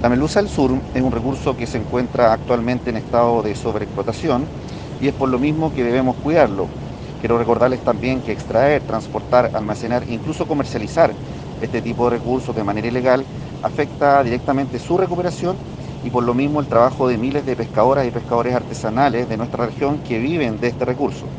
La melusa del sur es un recurso que se encuentra actualmente en estado de sobreexplotación y es por lo mismo que debemos cuidarlo. Quiero recordarles también que extraer, transportar, almacenar, e incluso comercializar este tipo de recursos de manera ilegal afecta directamente su recuperación y por lo mismo el trabajo de miles de pescadoras y pescadores artesanales de nuestra región que viven de este recurso.